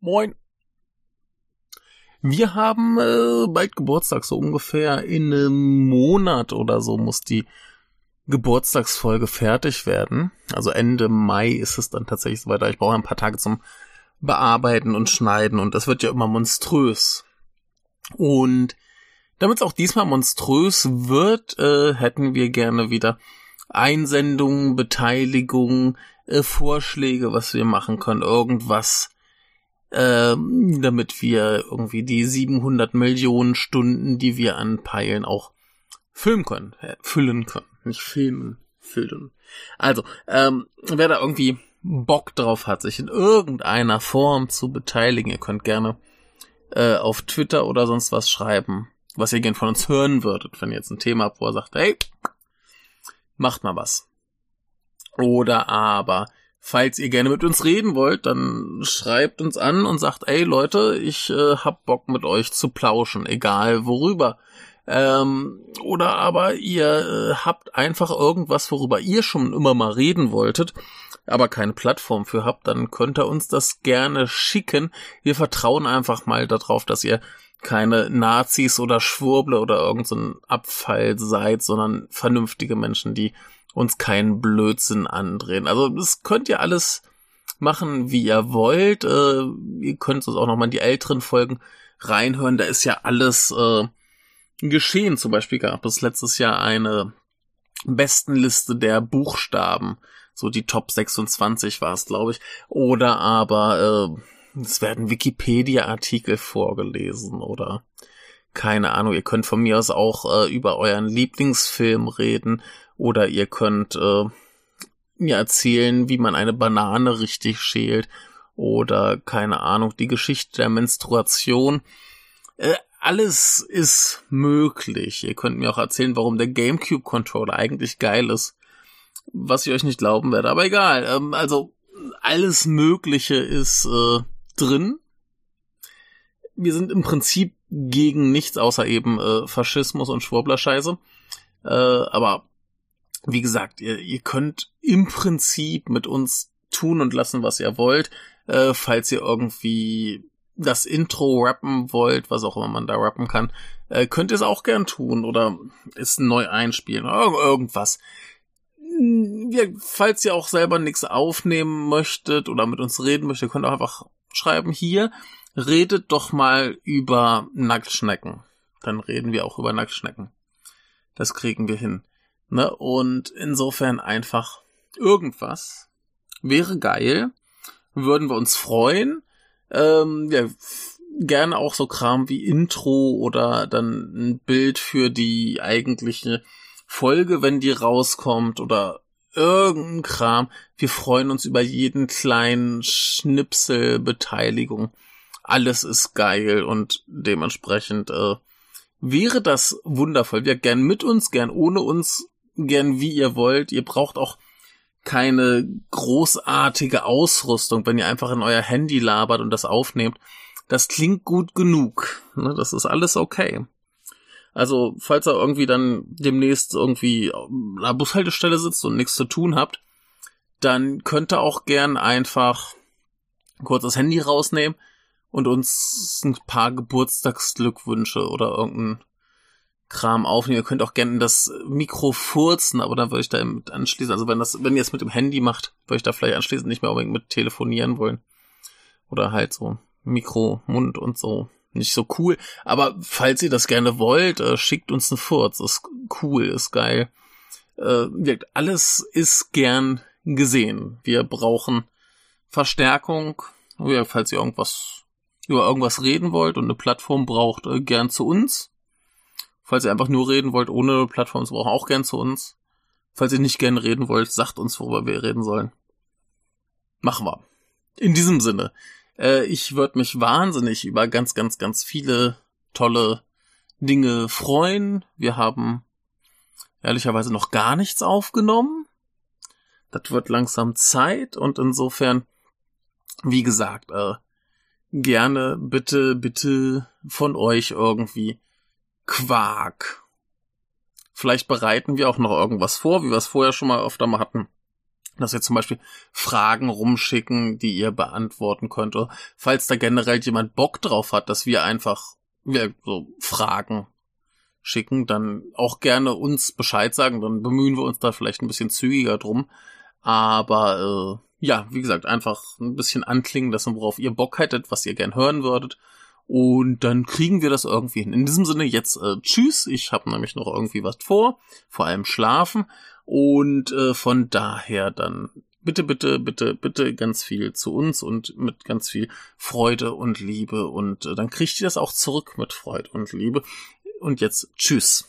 Moin. Wir haben äh, bald Geburtstag, so ungefähr in einem Monat oder so muss die Geburtstagsfolge fertig werden. Also Ende Mai ist es dann tatsächlich so weiter. Ich brauche ein paar Tage zum Bearbeiten und Schneiden und das wird ja immer monströs. Und damit es auch diesmal monströs wird, äh, hätten wir gerne wieder Einsendungen, Beteiligung, äh, Vorschläge, was wir machen können, irgendwas, äh, damit wir irgendwie die 700 Millionen Stunden, die wir anpeilen, auch filmen können, äh, füllen können, nicht filmen, füllen. Also, ähm, wer da irgendwie Bock drauf hat, sich in irgendeiner Form zu beteiligen, ihr könnt gerne äh, auf Twitter oder sonst was schreiben, was ihr gern von uns hören würdet, wenn ihr jetzt ein Thema habt, wo er sagt, hey, macht mal was. Oder aber, falls ihr gerne mit uns reden wollt, dann schreibt uns an und sagt, ey Leute, ich äh, hab Bock mit euch zu plauschen, egal worüber. Ähm, oder aber ihr äh, habt einfach irgendwas, worüber ihr schon immer mal reden wolltet, aber keine Plattform für habt, dann könnt ihr uns das gerne schicken. Wir vertrauen einfach mal darauf, dass ihr keine Nazis oder Schwurble oder irgendein so Abfall seid, sondern vernünftige Menschen, die uns keinen Blödsinn andrehen. Also das könnt ihr alles machen, wie ihr wollt. Äh, ihr könnt uns auch nochmal in die älteren Folgen reinhören. Da ist ja alles äh, geschehen. Zum Beispiel gab es letztes Jahr eine Bestenliste der Buchstaben. So die Top 26 war es, glaube ich. Oder aber äh, es werden Wikipedia-Artikel vorgelesen oder keine Ahnung. Ihr könnt von mir aus auch äh, über euren Lieblingsfilm reden oder ihr könnt äh, mir erzählen, wie man eine Banane richtig schält oder keine Ahnung, die Geschichte der Menstruation. Äh, alles ist möglich. Ihr könnt mir auch erzählen, warum der GameCube Controller eigentlich geil ist. Was ich euch nicht glauben werde, aber egal. Ähm, also alles Mögliche ist äh, drin. Wir sind im Prinzip gegen nichts außer eben äh, Faschismus und Schwurbler-Scheiße. Äh, aber wie gesagt, ihr, ihr könnt im Prinzip mit uns tun und lassen, was ihr wollt. Äh, falls ihr irgendwie das Intro rappen wollt, was auch immer man da rappen kann, äh, könnt ihr es auch gern tun oder es neu einspielen oder irgendwas. Ja, falls ihr auch selber nichts aufnehmen möchtet oder mit uns reden möchtet, könnt ihr auch einfach schreiben hier, redet doch mal über Nacktschnecken. Dann reden wir auch über Nacktschnecken. Das kriegen wir hin. Ne? Und insofern einfach irgendwas wäre geil. Würden wir uns freuen. Ähm, ja, gerne auch so Kram wie Intro oder dann ein Bild für die eigentliche Folge, wenn die rauskommt oder irgendein Kram. Wir freuen uns über jeden kleinen Schnipsel Beteiligung. Alles ist geil und dementsprechend äh, wäre das wundervoll. Wir gern mit uns, gern ohne uns gern wie ihr wollt. Ihr braucht auch keine großartige Ausrüstung, wenn ihr einfach in euer Handy labert und das aufnehmt. Das klingt gut genug. Ne? Das ist alles okay. Also, falls ihr irgendwie dann demnächst irgendwie an der Bushaltestelle sitzt und nichts zu tun habt, dann könnt ihr auch gern einfach kurz das Handy rausnehmen und uns ein paar Geburtstagsglückwünsche oder irgendein Kram aufnehmen. Ihr könnt auch gerne das Mikro furzen, aber dann würde ich da mit anschließen. Also wenn das, wenn ihr es mit dem Handy macht, würde ich da vielleicht anschließend nicht mehr unbedingt mit telefonieren wollen. Oder halt so Mikro, Mund und so. Nicht so cool. Aber falls ihr das gerne wollt, äh, schickt uns einen Furz. Ist cool, ist geil. Äh, alles ist gern gesehen. Wir brauchen Verstärkung. Ja, falls ihr irgendwas über irgendwas reden wollt und eine Plattform braucht, äh, gern zu uns. Falls ihr einfach nur reden wollt, ohne Plattform zu brauchen, auch gern zu uns. Falls ihr nicht gerne reden wollt, sagt uns, worüber wir reden sollen. Machen wir. In diesem Sinne, äh, ich würde mich wahnsinnig über ganz, ganz, ganz viele tolle Dinge freuen. Wir haben ehrlicherweise noch gar nichts aufgenommen. Das wird langsam Zeit und insofern, wie gesagt, äh, gerne bitte, bitte von euch irgendwie Quark. Vielleicht bereiten wir auch noch irgendwas vor, wie wir es vorher schon mal öfter mal hatten. dass wir zum Beispiel Fragen rumschicken, die ihr beantworten könnt. Oder falls da generell jemand Bock drauf hat, dass wir einfach wir so Fragen schicken, dann auch gerne uns Bescheid sagen, dann bemühen wir uns da vielleicht ein bisschen zügiger drum. Aber äh, ja, wie gesagt, einfach ein bisschen anklingen lassen, worauf ihr Bock hättet, was ihr gern hören würdet. Und dann kriegen wir das irgendwie hin. In diesem Sinne jetzt äh, tschüss. Ich habe nämlich noch irgendwie was vor, vor allem schlafen. Und äh, von daher dann bitte, bitte, bitte, bitte ganz viel zu uns und mit ganz viel Freude und Liebe. Und äh, dann kriegt ihr das auch zurück mit Freude und Liebe. Und jetzt tschüss.